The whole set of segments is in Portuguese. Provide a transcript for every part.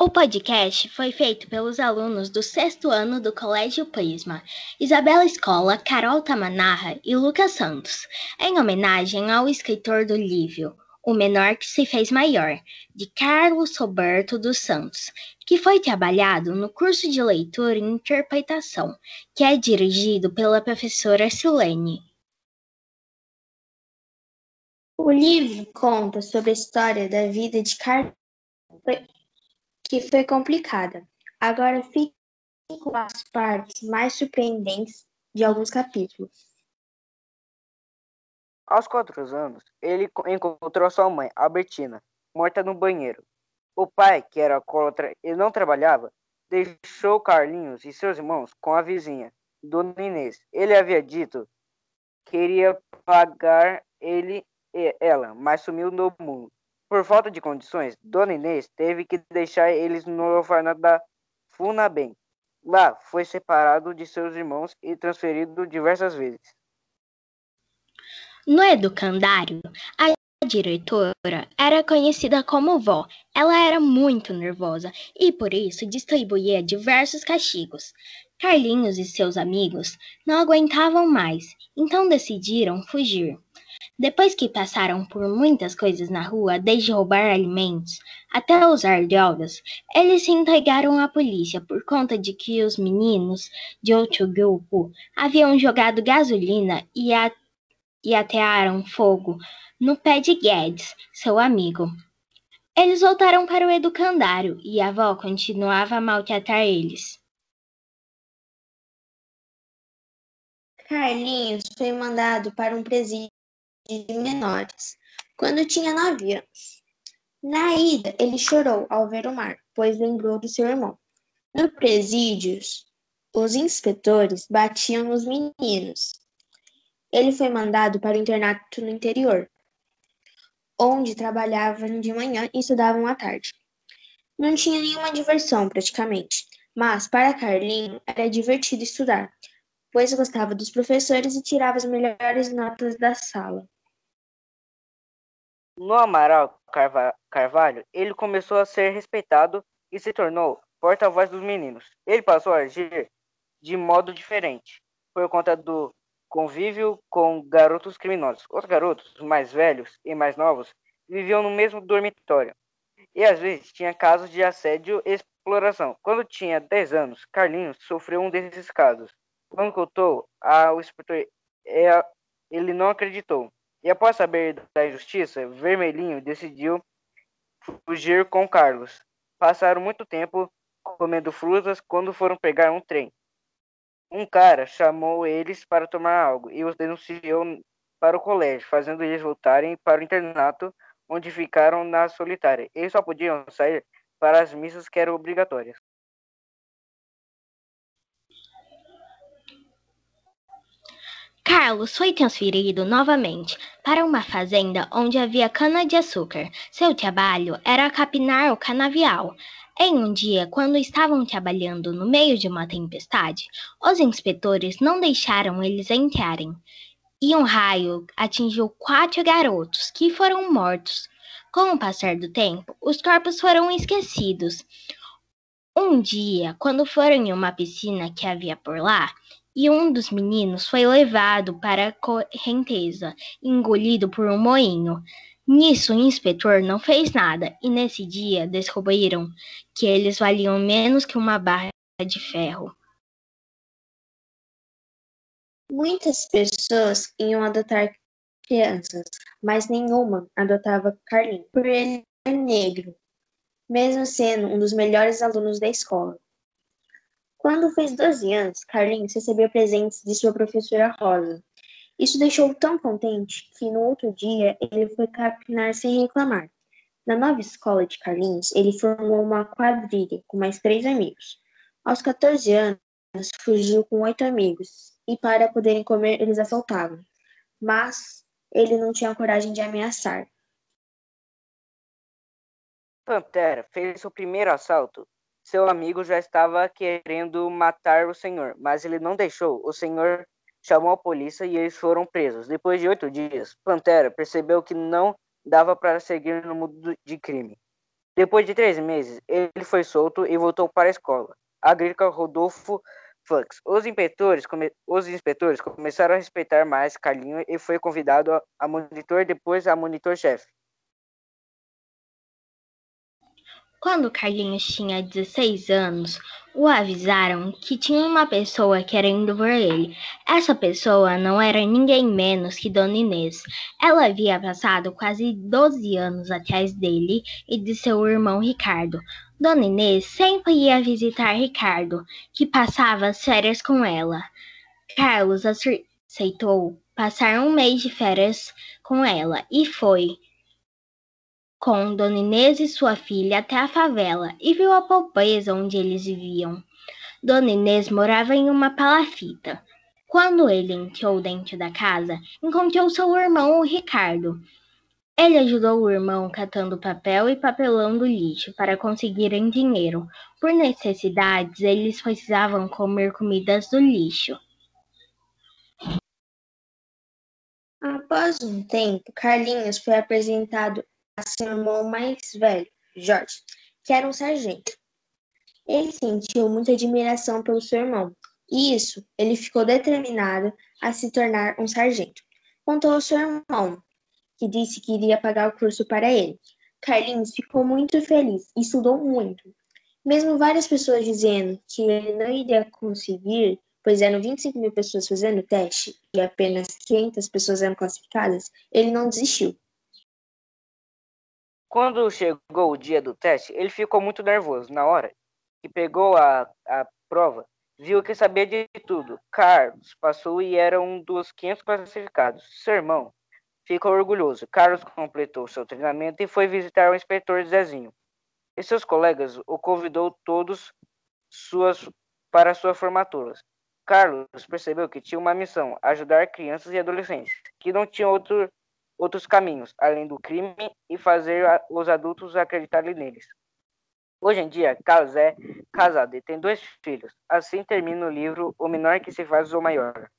O podcast foi feito pelos alunos do sexto ano do Colégio Prisma, Isabela Escola, Carol Tamanarra e Lucas Santos, em homenagem ao escritor do livro O Menor que se fez maior, de Carlos Roberto dos Santos, que foi trabalhado no curso de leitura e interpretação, que é dirigido pela professora Silene. O livro conta sobre a história da vida de Carlos que foi complicada. Agora fiquem com as partes mais surpreendentes de alguns capítulos. Aos quatro anos, ele encontrou sua mãe, Albertina, morta no banheiro. O pai, que era alcoólatra e não trabalhava, deixou Carlinhos e seus irmãos com a vizinha, Dona Inês. Ele havia dito que iria pagar ele e ela, mas sumiu no mundo. Por falta de condições, Dona Inês teve que deixar eles no orfanato da Funabem. Lá foi separado de seus irmãos e transferido diversas vezes. No educandário, a diretora era conhecida como vó. Ela era muito nervosa e por isso distribuía diversos castigos. Carlinhos e seus amigos não aguentavam mais, então decidiram fugir. Depois que passaram por muitas coisas na rua, desde roubar alimentos até usar drogas, eles se entregaram à polícia por conta de que os meninos de outro grupo haviam jogado gasolina e, a, e atearam fogo no pé de Guedes, seu amigo. Eles voltaram para o educandário e a avó continuava a maltratar eles. Carlinhos foi mandado para um presídio menores, quando tinha nove anos. Na ida, ele chorou ao ver o mar, pois lembrou do seu irmão. No presídio, os inspetores batiam nos meninos. Ele foi mandado para o internato no interior, onde trabalhavam de manhã e estudavam à tarde. Não tinha nenhuma diversão praticamente, mas para Carlinho era divertido estudar, pois gostava dos professores e tirava as melhores notas da sala. No Amaral Carvalho, ele começou a ser respeitado e se tornou porta-voz dos meninos. Ele passou a agir de modo diferente, por conta do convívio com garotos criminosos. Os garotos mais velhos e mais novos viviam no mesmo dormitório. E às vezes tinha casos de assédio e exploração. Quando tinha 10 anos, Carlinhos sofreu um desses casos. Quando contou ao inspetor, é, ele não acreditou. E após saber da injustiça, Vermelhinho decidiu fugir com Carlos. Passaram muito tempo comendo frutas quando foram pegar um trem. Um cara chamou eles para tomar algo e os denunciou para o colégio, fazendo eles voltarem para o internato, onde ficaram na solitária. Eles só podiam sair para as missas que eram obrigatórias. Carlos foi transferido novamente para uma fazenda onde havia cana-de-açúcar. Seu trabalho era capinar o canavial. Em um dia, quando estavam trabalhando no meio de uma tempestade, os inspetores não deixaram eles entrarem. E um raio atingiu quatro garotos, que foram mortos. Com o passar do tempo, os corpos foram esquecidos. Um dia, quando foram em uma piscina que havia por lá, e um dos meninos foi levado para a correnteza, engolido por um moinho. Nisso, o inspetor não fez nada e nesse dia descobriram que eles valiam menos que uma barra de ferro. Muitas pessoas iam adotar crianças, mas nenhuma adotava Carlinhos, por ele ser negro, mesmo sendo um dos melhores alunos da escola. Quando fez 12 anos, Carlinhos recebeu presentes de sua professora Rosa. Isso deixou-o tão contente que no outro dia ele foi capinar sem reclamar. Na nova escola de Carlinhos, ele formou uma quadrilha com mais três amigos. Aos 14 anos, fugiu com oito amigos e, para poderem comer, eles assaltavam. Mas ele não tinha coragem de ameaçar. Pantera fez o primeiro assalto seu amigo já estava querendo matar o senhor, mas ele não deixou. O senhor chamou a polícia e eles foram presos. Depois de oito dias, Pantera percebeu que não dava para seguir no mundo de crime. Depois de três meses, ele foi solto e voltou para a escola agrícola Rodolfo Flux. Os inspetores, come... os inspetores começaram a respeitar mais Carlinho e foi convidado a monitor, depois a monitor-chefe. Quando Carlinhos tinha 16 anos, o avisaram que tinha uma pessoa querendo ver ele. Essa pessoa não era ninguém menos que Dona Inês. Ela havia passado quase 12 anos atrás dele e de seu irmão Ricardo. Dona Inês sempre ia visitar Ricardo, que passava as férias com ela. Carlos aceitou passar um mês de férias com ela e foi com Dona Inês e sua filha até a favela e viu a pobreza onde eles viviam. Dona Inês morava em uma palafita. Quando ele entrou dentro da casa, encontrou seu irmão, o Ricardo. Ele ajudou o irmão catando papel e papelão do lixo para conseguirem dinheiro. Por necessidades, eles precisavam comer comidas do lixo. Após um tempo, Carlinhos foi apresentado seu irmão mais velho, Jorge, que era um sargento. Ele sentiu muita admiração pelo seu irmão, e isso ele ficou determinado a se tornar um sargento. Contou ao seu irmão, que disse que iria pagar o curso para ele. Carlinhos ficou muito feliz e estudou muito. Mesmo várias pessoas dizendo que ele não iria conseguir, pois eram 25 mil pessoas fazendo o teste e apenas 500 pessoas eram classificadas, ele não desistiu. Quando chegou o dia do teste, ele ficou muito nervoso. Na hora que pegou a, a prova, viu que sabia de tudo. Carlos passou e era um dos 500 classificados. Seu irmão ficou orgulhoso. Carlos completou seu treinamento e foi visitar o inspetor Zezinho. E seus colegas o convidou todos suas, para sua formatura. Carlos percebeu que tinha uma missão: ajudar crianças e adolescentes que não tinham outro outros caminhos, além do crime, e fazer os adultos acreditarem neles. Hoje em dia, Carlos é casado e tem dois filhos. Assim termina o livro O Menor que se faz o Maior.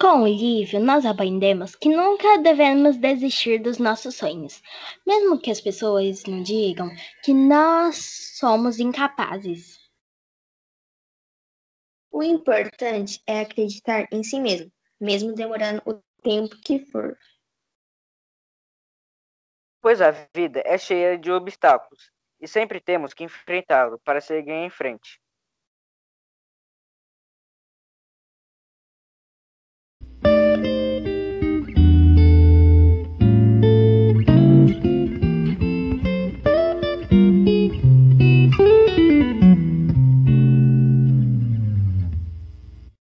Com o livro, nós aprendemos que nunca devemos desistir dos nossos sonhos, mesmo que as pessoas nos digam que nós somos incapazes. O importante é acreditar em si mesmo, mesmo demorando o tempo que for pois a vida é cheia de obstáculos e sempre temos que enfrentá-lo para seguir em frente.